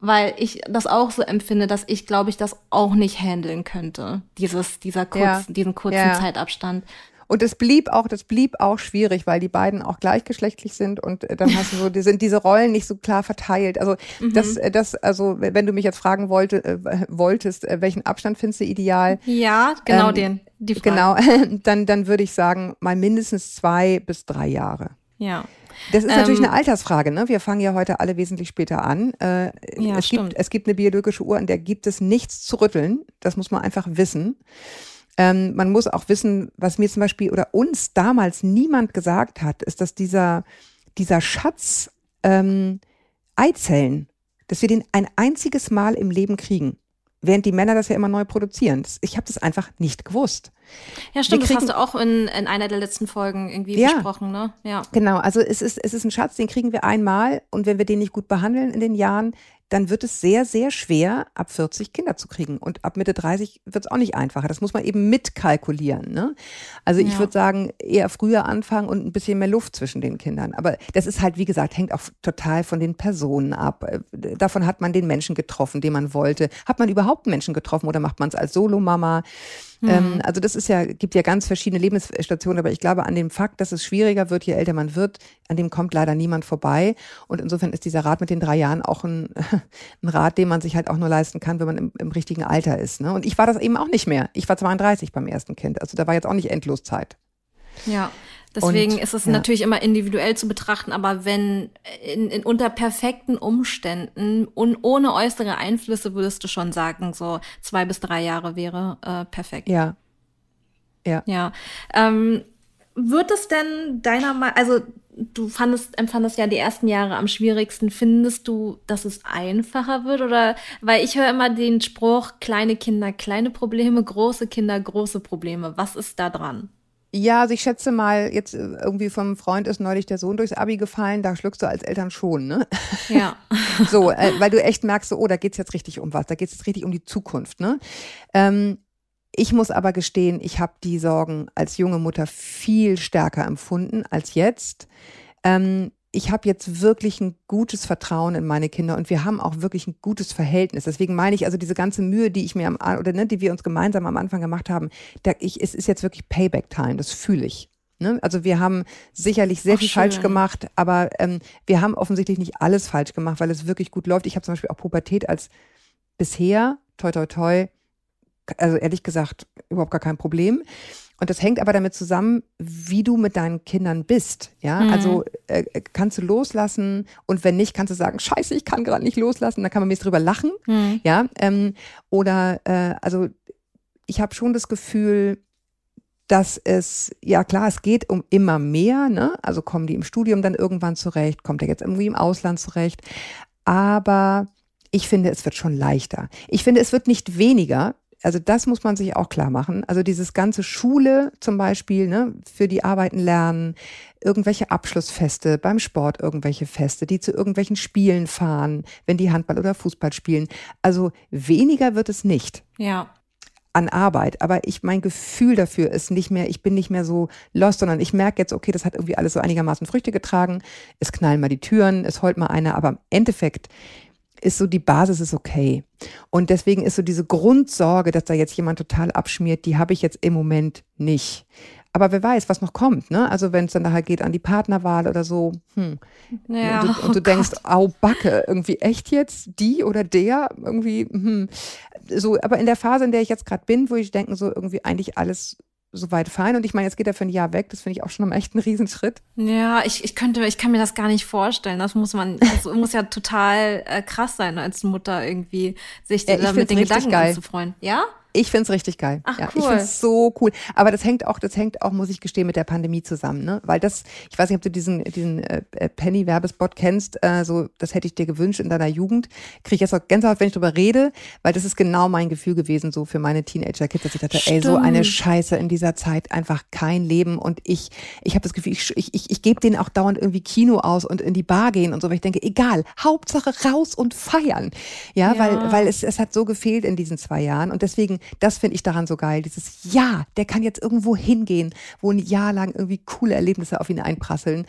weil ich das auch so empfinde, dass ich glaube ich das auch nicht handeln könnte, dieses dieser kurzen, Ja. diesen kurzen Ja. Zeitabstand. Und es blieb auch, das blieb auch schwierig, weil die beiden auch gleichgeschlechtlich sind und äh, dann hast du so, die sind diese Rollen nicht so klar verteilt. Also das, äh, das, also wenn du mich jetzt fragen wollte, äh, wolltest, äh, welchen Abstand findest du ideal? Ja, genau Ähm, den, die Frage. Genau, dann, dann würde ich sagen, mal mindestens zwei bis drei Jahre. Ja. Das ist natürlich Ähm, eine Altersfrage, ne? Wir fangen ja heute alle wesentlich später an. Äh, Ja, es, stimmt. gibt, es gibt eine biologische Uhr, an der gibt es nichts zu rütteln. Das muss man einfach wissen. Ähm, man muss auch wissen, was mir zum Beispiel oder uns damals niemand gesagt hat, ist, dass dieser, dieser Schatz ähm, Eizellen, dass wir den ein einziges Mal im Leben kriegen. Während die Männer das ja immer neu produzieren. Das, ich habe das einfach nicht gewusst. Ja, stimmt, Wir das hast kriegen- du auch in, in einer der letzten Folgen irgendwie Ja. besprochen, ne? Ja. Genau, also es ist, es ist ein Schatz, den kriegen wir einmal und wenn wir den nicht gut behandeln in den Jahren, dann wird es sehr, sehr schwer, ab 40 Kinder zu kriegen. Und ab Mitte 30 wird es auch nicht einfacher. Das muss man eben mitkalkulieren. Ne? Also ich Ja. würde sagen, eher früher anfangen und ein bisschen mehr Luft zwischen den Kindern. Aber das ist halt, wie gesagt, hängt auch total von den Personen ab. Äh, Davon hat man den Menschen getroffen, den man wollte. Hat man überhaupt Menschen getroffen oder macht man es als Solomama? Ähm, also das ist ja, gibt ja ganz verschiedene Lebensstationen, aber ich glaube an dem Fakt, dass es schwieriger wird, je älter man wird, an dem kommt leider niemand vorbei. Und insofern ist dieser Rat mit den drei Jahren auch ein, ein Rat, den man sich halt auch nur leisten kann, wenn man im, im richtigen Alter ist. Ne? Und ich war das eben auch nicht mehr. Ich war 32 beim ersten Kind. Also da war jetzt auch nicht endlos Zeit. Ja. Deswegen Und, ist es ja. natürlich immer individuell zu betrachten, aber wenn in, in unter perfekten Umständen und ohne äußere Einflüsse würdest du schon sagen, so zwei bis drei Jahre wäre äh, perfekt. Ja. Ja. Ja. Ähm, wird es denn deiner Meinung, also du fandest, empfandest ja die ersten Jahre am schwierigsten. Findest du, dass es einfacher wird? Oder weil ich höre immer den Spruch, kleine Kinder, kleine Probleme, große Kinder, große Probleme. Was ist da dran? Ja, also ich schätze mal, jetzt äh, irgendwie vom Freund ist neulich der Sohn durchs Abi gefallen, da schluckst du als Eltern schon, ne? Ja. So, äh, weil du echt merkst, so, oh, da geht's jetzt richtig um was, da geht's jetzt richtig um die Zukunft. Ne? Ähm, ich muss aber gestehen, ich habe die Sorgen als junge Mutter viel stärker empfunden als jetzt. Ähm, ich habe jetzt wirklich ein gutes Vertrauen in meine Kinder und wir haben auch wirklich ein gutes Verhältnis. Deswegen meine ich, also diese ganze Mühe, die ich mir am oder ne, die wir uns gemeinsam am Anfang gemacht haben, da ich, es ist jetzt wirklich Payback-Time, das fühle ich. Ne? Also wir haben sicherlich sehr Ach, viel falsch schön. gemacht, aber ähm, wir haben offensichtlich nicht alles falsch gemacht, weil es wirklich gut läuft. Ich habe zum Beispiel auch Pubertät als bisher, toi toi toi, also ehrlich gesagt, überhaupt gar kein Problem. Und das hängt aber damit zusammen, wie du mit deinen Kindern bist. Ja, Mhm. also äh, kannst du loslassen und wenn nicht, kannst du sagen, scheiße, ich kann gerade nicht loslassen, dann kann man mir drüber lachen. Hm. Ja, ähm, oder äh, also ich habe schon das Gefühl, dass es, ja klar, es geht um immer mehr, ne? Also kommen die im Studium dann irgendwann zurecht, kommt er jetzt irgendwie im Ausland zurecht. Aber ich finde, es wird schon leichter. Ich finde, es wird nicht weniger. Also das muss man sich auch klar machen. Also dieses ganze Schule zum Beispiel, ne, für die Arbeiten lernen, irgendwelche Abschlussfeste, beim Sport irgendwelche Feste, die zu irgendwelchen Spielen fahren, wenn die Handball oder Fußball spielen. Also weniger wird es nicht Ja. an Arbeit, aber ich mein Gefühl dafür ist nicht mehr, ich bin nicht mehr so lost, sondern ich merke jetzt, okay, das hat irgendwie alles so einigermaßen Früchte getragen. Es knallen mal die Türen, es heult mal einer, aber im Endeffekt ist so die Basis ist okay. Und deswegen ist so diese Grundsorge, dass da jetzt jemand total abschmiert, die habe ich jetzt im Moment nicht. Aber wer weiß, was noch kommt, ne? Also wenn es dann nachher geht an die Partnerwahl oder so, hm. Ja. und du, und du oh denkst, au Backe, irgendwie echt jetzt die oder der irgendwie, hm. so. Aber in der Phase, in der ich jetzt gerade bin, wo ich denke, so irgendwie eigentlich alles soweit fein. Und ich meine, jetzt geht er für ein Jahr weg. Das finde ich auch schon mal echt ein Riesenschritt. Ja, ich, ich könnte, ich kann mir das gar nicht vorstellen. Das muss man, das muss ja total äh, krass sein, als Mutter irgendwie sich Ja, da mit den Gedanken geil. anzufreuen. Ja? Ich find's richtig geil. Ach, ja, cool. Ich find's so cool. Aber das hängt auch, das hängt auch, muss ich gestehen, mit der Pandemie zusammen, ne? Weil das, ich weiß nicht, ob du diesen, diesen äh, Penny-Werbespot kennst, äh, so, das hätte ich dir gewünscht in deiner Jugend. Kriege ich jetzt auch Gänsehaut, wenn ich drüber rede, weil das ist genau mein Gefühl gewesen, so für meine Teenager-Kids, dass ich dachte, ey, so eine Scheiße in dieser Zeit, einfach kein Leben. Und ich, ich habe das Gefühl, ich, ich, ich, ich gebe denen auch dauernd irgendwie Kino aus und in die Bar gehen und so, weil ich denke, egal, Hauptsache raus und feiern. Ja, Ja. weil, weil es, es hat so gefehlt in diesen zwei Jahren. Und deswegen, das finde ich daran so geil. Dieses Ja, der kann jetzt irgendwo hingehen, wo ein Jahr lang irgendwie coole Erlebnisse auf ihn einprasseln.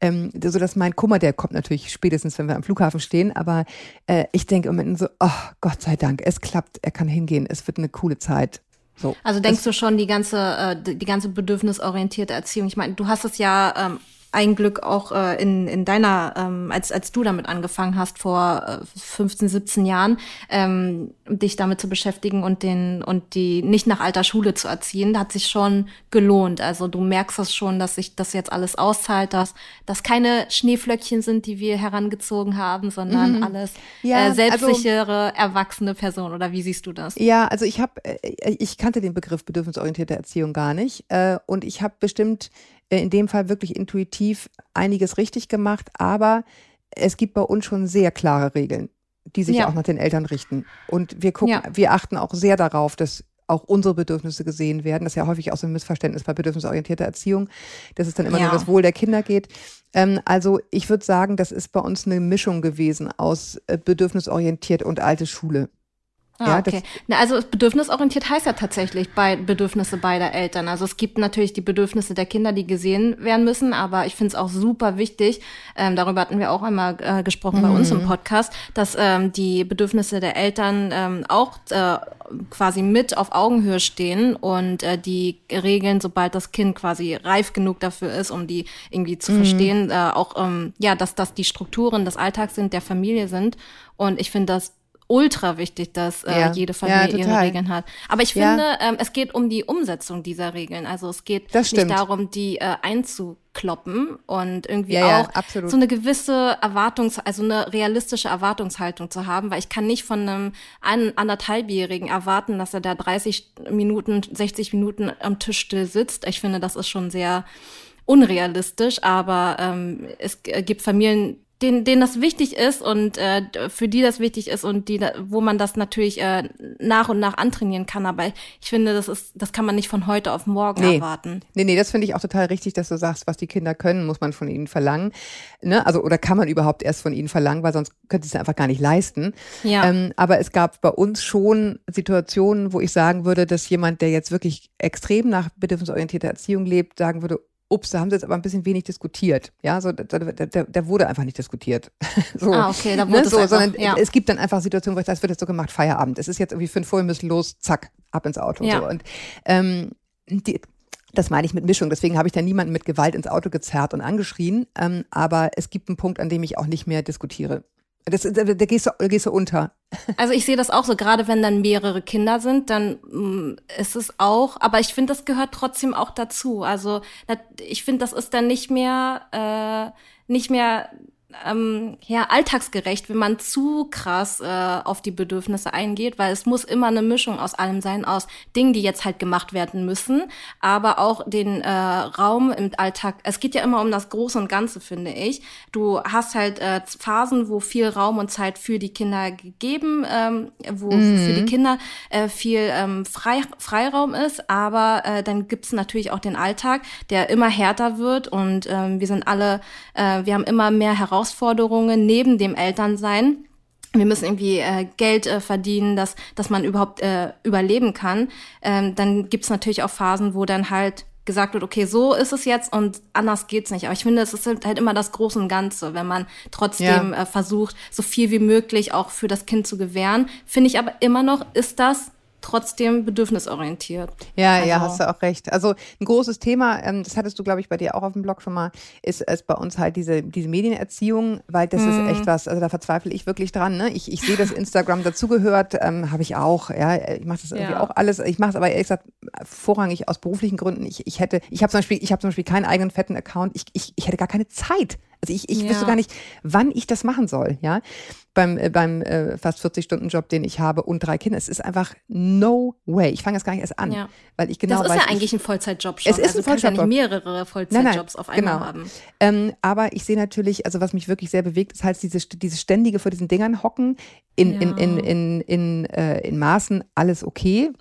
Ähm, so dass mein Kummer, der kommt natürlich spätestens, wenn wir am Flughafen stehen. Aber äh, ich denke im Moment so, oh Gott sei Dank, es klappt, er kann hingehen, es wird eine coole Zeit. So. Also denkst du schon die ganze, äh, die die ganze bedürfnisorientierte Erziehung? Ich meine, du hast es ja ähm, ein Glück auch äh, in, in deiner, ähm, als, als du damit angefangen hast vor äh, 15, 17 Jahren, ähm, dich damit zu beschäftigen und den und die nicht nach alter Schule zu erziehen, hat sich schon gelohnt. Also du merkst es schon, dass sich das jetzt alles auszahlt, dass das keine Schneeflöckchen sind, die wir herangezogen haben, sondern alles Ja, äh, also- selbstsichere, erwachsene Personen. Oder wie siehst du das? Ja, also ich habe, ich kannte den Begriff bedürfnisorientierte Erziehung gar nicht äh, und ich habe bestimmt äh, in dem Fall wirklich intuitiv einiges richtig gemacht, aber es gibt bei uns schon sehr klare Regeln, die sich Ja. auch nach den Eltern richten. Und wir gucken, Ja. wir achten auch sehr darauf, dass auch unsere Bedürfnisse gesehen werden. Das ist ja häufig auch so ein Missverständnis bei bedürfnisorientierter Erziehung, dass es dann immer Ja. nur das Wohl der Kinder geht. Ähm, also ich würde sagen, das ist bei uns eine Mischung gewesen aus äh, bedürfnisorientiert und alte Schule. Ah, Ja, okay. Na, also bedürfnisorientiert heißt ja tatsächlich bei Bedürfnisse beider Eltern. Also es gibt natürlich die Bedürfnisse der Kinder, die gesehen werden müssen, aber ich finde es auch super wichtig, ähm, darüber hatten wir auch einmal äh, gesprochen bei uns im Podcast, dass ähm, die Bedürfnisse der Eltern ähm, auch äh, quasi mit auf Augenhöhe stehen und äh, die Regeln, sobald das Kind quasi reif genug dafür ist, um die irgendwie zu verstehen, äh, auch ähm, ja, dass das die Strukturen des Alltags sind, der Familie sind. Und ich finde das ultra wichtig, dass äh, Ja. jede Ja, Familie ihre total. Regeln hat. Aber ich Ja. finde, ähm, es geht um die Umsetzung dieser Regeln. Also es geht nicht darum, die äh, einzukloppen und irgendwie Ja, ja, auch so eine gewisse Erwartungs-, also eine realistische Erwartungshaltung zu haben, weil ich kann nicht von einem ein, anderthalbjährigen erwarten, dass er da 30 Minuten, 60 Minuten am Tisch still sitzt. Ich finde, das ist schon sehr unrealistisch, aber ähm, es g- gibt Familien, denen, denen das wichtig ist und äh, für die das wichtig ist und die, wo man das natürlich äh, nach und nach antrainieren kann. Aber ich finde, das ist, das kann man nicht von heute auf morgen Nee. erwarten. Nee, nee, das finde ich auch total richtig, dass du sagst, was die Kinder können, muss man von ihnen verlangen. Ne? Also, oder kann man überhaupt erst von ihnen verlangen, weil sonst könnte sie es einfach gar nicht leisten. Ja. Ähm, aber es gab bei uns schon Situationen, wo ich sagen würde, dass jemand, der jetzt wirklich extrem nach bedürfnisorientierter Erziehung lebt, sagen würde, ups, da haben sie jetzt aber ein bisschen wenig diskutiert. Ja, so, da, da, da, wurde einfach nicht diskutiert. so, Ah, okay, da wurde es so, einfach, sondern ja. es gibt dann einfach Situationen, wo ich sage, es wird jetzt so gemacht, Feierabend. Es ist jetzt irgendwie fünf wir müssen los, zack, ab ins Auto. Ja. So. Und ähm, die, das meine ich mit Mischung. Deswegen habe ich da niemanden mit Gewalt ins Auto gezerrt und angeschrien. Ähm, aber es gibt einen Punkt, an dem ich auch nicht mehr diskutiere. Das, da, da, gehst du, da gehst du unter. Also ich sehe das auch so, gerade wenn dann mehrere Kinder sind, dann mm, ist es auch, aber ich finde, das gehört trotzdem auch dazu. Also ich finde, das ist dann nicht mehr, äh, nicht mehr ähm, ja, alltagsgerecht, wenn man zu krass äh, auf die Bedürfnisse eingeht, weil es muss immer eine Mischung aus allem sein, aus Dingen, die jetzt halt gemacht werden müssen, aber auch den äh, Raum im Alltag. Es geht ja immer um das Große und Ganze, finde ich. Du hast halt äh, Phasen, wo viel Raum und Zeit für die Kinder gegeben, ähm, wo für die Kinder äh, viel ähm, Frei, Freiraum ist, aber äh, dann gibt's natürlich auch den Alltag, der immer härter wird und ähm, wir sind alle, äh, wir haben immer mehr Herausforderungen neben dem Elternsein. Wir müssen irgendwie äh, Geld äh, verdienen, dass, dass man überhaupt äh, überleben kann. Ähm, dann gibt's natürlich auch Phasen, wo dann halt gesagt wird, okay, so ist es jetzt und anders geht's nicht. Aber ich finde, es ist halt immer das Große und Ganze, wenn man trotzdem Ja. äh, versucht, so viel wie möglich auch für das Kind zu gewähren. Finde ich aber immer noch, ist das trotzdem bedürfnisorientiert. Ja, ja, Also- hast du auch recht. Also ein großes Thema, ähm, das hattest du, glaube ich, bei dir auch auf dem Blog schon mal, ist, ist bei uns halt diese, diese Medienerziehung, weil das ist echt was, also da verzweifle ich wirklich dran. Ne? Ich, ich sehe, dass Instagram dazugehört, ähm, habe ich auch. Ja, ich mache das irgendwie Ja. auch alles. Ich mache es aber ehrlich gesagt vorrangig aus beruflichen Gründen. Ich, ich hätte, ich habe zum Beispiel, ich habe zum Beispiel keinen eigenen fetten Account. Ich, ich, ich hätte gar keine Zeit. Also ich, ich ja. wüsste gar nicht, wann ich das machen soll, ja beim, äh, beim äh, fast 40-Stunden-Job, den ich habe und drei Kinder. Es ist einfach no way. Ich fange jetzt gar nicht erst an. Ja. Weil ich genau das ist weiß, ja eigentlich ein Vollzeitjob schon. Es ist also ein Vollzeitjob. Ja mehrere Vollzeitjobs auf einmal genau. haben. Ähm, aber ich sehe natürlich, also was mich wirklich sehr bewegt, ist halt diese, diese ständige vor diesen Dingern hocken, in, ja. in, in, in, in, äh, in Maßen alles okay.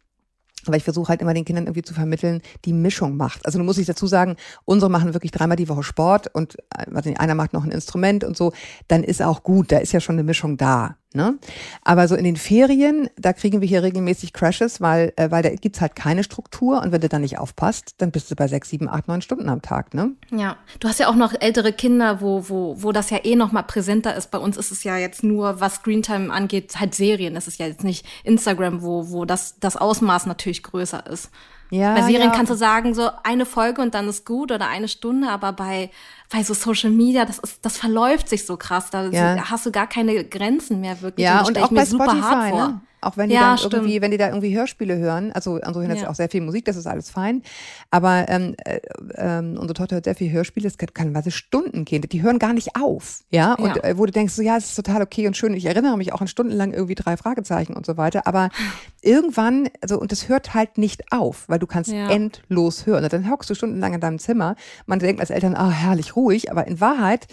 Aber ich versuche halt immer den Kindern irgendwie zu vermitteln, die Mischung macht. Also du musst ich dazu sagen, unsere machen wirklich dreimal die Woche Sport und also einer macht noch ein Instrument und so, dann ist auch gut, da ist ja schon eine Mischung da. Ne? Aber so in den Ferien, da kriegen wir hier regelmäßig Crashes, weil, äh, weil da gibt's halt keine Struktur und wenn du da nicht aufpasst, dann bist du bei sechs, sieben, acht, neun Stunden am Tag. Ne? Ja, du hast ja auch noch ältere Kinder, wo, wo, wo das ja eh noch mal präsenter ist. Bei uns ist es ja jetzt nur, was Screentime angeht, halt Serien. Das ist ja jetzt nicht Instagram, wo, wo das, das Ausmaß natürlich größer ist. Ja, bei Serien ja. kannst du sagen, so eine Folge und dann ist gut oder eine Stunde, aber bei, bei so Social Media, das ist, das verläuft sich so krass. Da ja. hast du gar keine Grenzen mehr wirklich. Ja, und, und auch bei Spotify, ne? Auch wenn die ja, dann stimmt. irgendwie, wenn die da irgendwie Hörspiele hören, also andere hören ja. jetzt auch sehr viel Musik, das ist alles fein. Aber ähm, äh, ähm, unsere Tochter hört sehr viel Hörspiele, es kann teilweise Stunden gehen. Die hören gar nicht auf. Ja. Und ja. Äh, wo du denkst, so ja, es ist total okay und schön. Ich erinnere mich auch an stundenlang irgendwie drei Fragezeichen und so weiter. Aber irgendwann, also, und das hört halt nicht auf, weil du kannst ja. endlos hören. Und dann hockst du stundenlang in deinem Zimmer. Man denkt als Eltern, ah, herrlich ruhig, aber in Wahrheit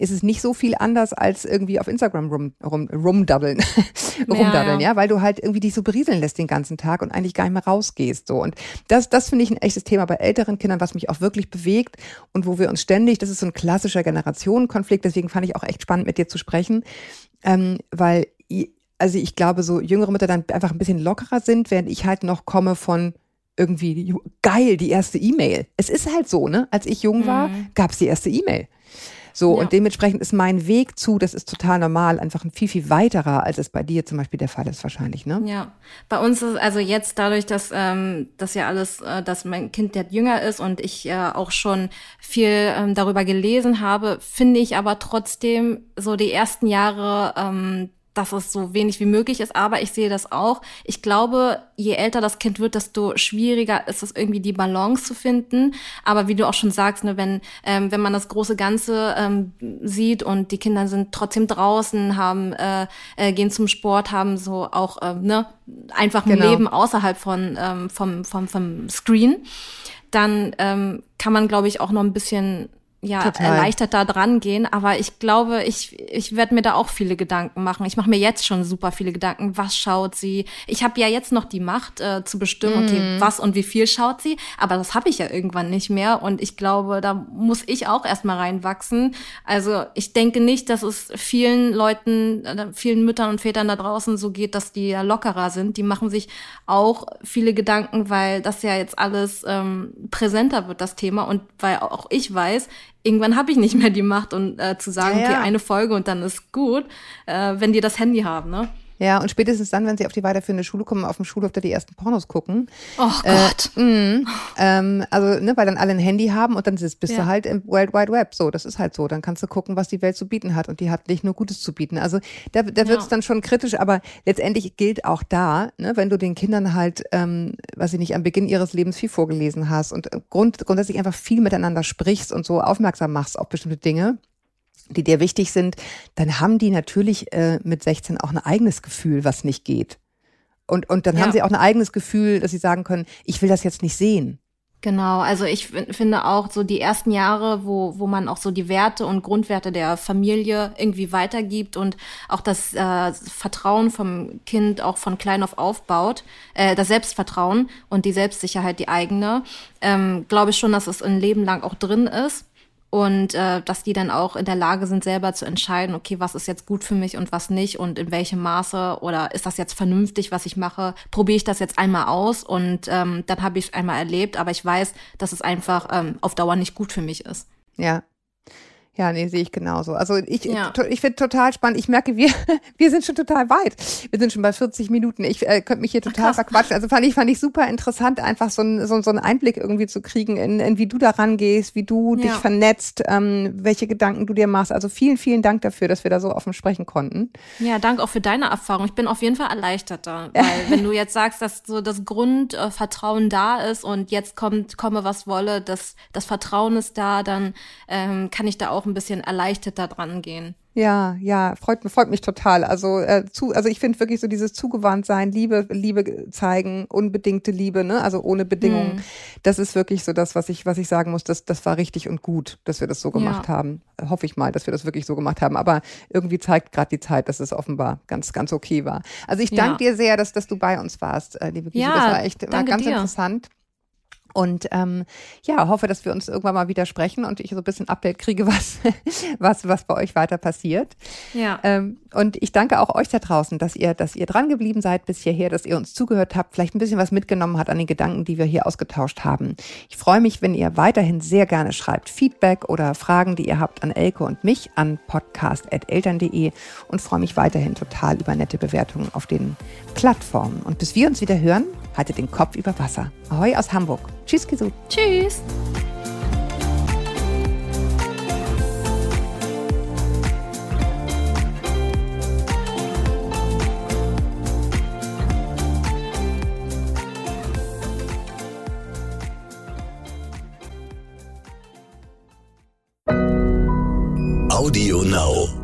ist es nicht so viel anders als irgendwie auf Instagram rum, rum, rumdaddeln, rumdaddeln, ja, ja. ja, weil du halt irgendwie dich so berieseln lässt den ganzen Tag und eigentlich gar nicht mehr rausgehst, so. Und das, das finde ich ein echtes Thema bei älteren Kindern, was mich auch wirklich bewegt und wo wir uns ständig, das ist so ein klassischer Generationenkonflikt, deswegen fand ich auch echt spannend mit dir zu sprechen, ähm, weil, also ich glaube, so jüngere Mütter dann einfach ein bisschen lockerer sind, während ich halt noch komme von, irgendwie geil, die erste E-Mail. Es ist halt so, ne? Als ich jung war, mhm. gab es die erste E-Mail. So, ja. und dementsprechend ist mein Weg zu, das ist total normal, einfach ein viel, viel weiterer, als es bei dir zum Beispiel der Fall ist, wahrscheinlich, ne? Ja. Bei uns ist also jetzt dadurch, dass ähm, das ja alles, äh, dass mein Kind der jünger ist und ich äh, auch schon viel ähm, darüber gelesen habe, finde ich aber trotzdem so die ersten Jahre ähm, dass es so wenig wie möglich ist, aber ich sehe das auch. Ich glaube, je älter das Kind wird, desto schwieriger ist es irgendwie die Balance zu finden. Aber wie du auch schon sagst, ne, wenn, ähm, wenn man das große Ganze ähm, sieht und die Kinder sind trotzdem draußen, haben, äh, äh, gehen zum Sport, haben so auch ähm, ne, einfach ein genau. Leben außerhalb von, ähm, vom, vom, vom Screen, dann ähm, kann man, glaube ich, auch noch ein bisschen ja, Total. erleichtert da dran gehen. Aber ich glaube, ich, ich werde mir da auch viele Gedanken machen. Ich mache mir jetzt schon super viele Gedanken. Was schaut sie? Ich habe ja jetzt noch die Macht äh, zu bestimmen, okay, mm. was und wie viel schaut sie. Aber das habe ich ja irgendwann nicht mehr. Und ich glaube, da muss ich auch erstmal reinwachsen. Also ich denke nicht, dass es vielen Leuten, äh, vielen Müttern und Vätern da draußen so geht, dass die ja lockerer sind. Die machen sich auch viele Gedanken, weil das ja jetzt alles ähm, präsenter wird, das Thema. Und weil auch ich weiß, irgendwann habe ich nicht mehr die Macht und äh, zu sagen, ja, ja. okay, eine Folge und dann ist gut, äh, wenn die das Handy haben, ne? Ja, und spätestens dann, wenn sie auf die weiterführende Schule kommen, auf dem Schulhof da die ersten Pornos gucken. Oh Gott. Äh, mh, ähm, also, ne, weil dann alle ein Handy haben und dann bist ja. du halt im World Wide Web. So, das ist halt so. Dann kannst du gucken, was die Welt zu bieten hat. Und die hat nicht nur Gutes zu bieten. Also da, da wird's ja. dann schon kritisch, aber letztendlich gilt auch da, ne, wenn du den Kindern halt, ähm, was ich nicht, am Beginn ihres Lebens viel vorgelesen hast und grund, grundsätzlich einfach viel miteinander sprichst und so aufmerksam machst auf bestimmte Dinge die dir wichtig sind, dann haben die natürlich äh, mit 16 auch ein eigenes Gefühl, was nicht geht. Und, und dann ja. haben sie auch ein eigenes Gefühl, dass sie sagen können, ich will das jetzt nicht sehen. Genau, also ich finde auch so die ersten Jahre, wo, wo man auch so die Werte und Grundwerte der Familie irgendwie weitergibt und auch das äh, Vertrauen vom Kind auch von klein auf aufbaut, äh, das Selbstvertrauen und die Selbstsicherheit, die eigene, ähm, glaube ich schon, dass es ein Leben lang auch drin ist und äh, dass die dann auch in der Lage sind, selber zu entscheiden, okay, was ist jetzt gut für mich und was nicht und in welchem Maße oder ist das jetzt vernünftig, was ich mache? Probiere ich das jetzt einmal aus und ähm, dann habe ich es einmal erlebt, aber ich weiß, dass es einfach ähm, auf Dauer nicht gut für mich ist. Ja, ja, nee, sehe ich genauso. Also ich, ja. ich finde total spannend. Ich merke, wir, wir sind schon total weit. Wir sind schon bei 40 Minuten. Ich äh, könnte mich hier total Ach, verquatschen. Also fand ich, fand ich super interessant, einfach so, ein, so, so einen Einblick irgendwie zu kriegen, in, in wie du da rangehst, wie du ja. dich vernetzt, ähm, welche Gedanken du dir machst. Also vielen, vielen Dank dafür, dass wir da so offen sprechen konnten. Ja, danke auch für deine Erfahrung. Ich bin auf jeden Fall erleichterter. Weil wenn du jetzt sagst, dass so das Grundvertrauen da ist und jetzt kommt, komme was wolle, das, das Vertrauen ist da, dann ähm, kann ich da auch auch ein bisschen erleichtert da dran gehen. Ja, ja, freut, freut mich total. Also, äh, zu, also ich finde wirklich so dieses Zugewandtsein, Liebe, Liebe zeigen, unbedingte Liebe, ne? Also ohne Bedingungen. Hm. Das ist wirklich so das, was ich, was ich sagen muss, das, das war richtig und gut, dass wir das so gemacht ja. haben. Hoffe ich mal, dass wir das wirklich so gemacht haben. Aber irgendwie zeigt gerade die Zeit, dass es offenbar ganz, ganz okay war. Also ich danke ja. dir sehr, dass, dass du bei uns warst, äh, liebe Gise. Ja, das war echt war ganz dir. interessant. Und ähm, ja, hoffe, dass wir uns irgendwann mal wieder sprechen und ich so ein bisschen Update kriege, was, was, was bei euch weiter passiert. Ja. Ähm, und ich danke auch euch da draußen, dass ihr, dass ihr dran geblieben seid bis hierher, dass ihr uns zugehört habt, vielleicht ein bisschen was mitgenommen habt an den Gedanken, die wir hier ausgetauscht haben. Ich freue mich, wenn ihr weiterhin sehr gerne schreibt Feedback oder Fragen, die ihr habt an Elke und mich an podcast.eltern.de und freue mich weiterhin total über nette Bewertungen auf den Plattformen. Und bis wir uns wieder hören, haltet den Kopf über Wasser. Ahoi aus Hamburg. Tschüss, Kisu. Tschüss. Audio Now.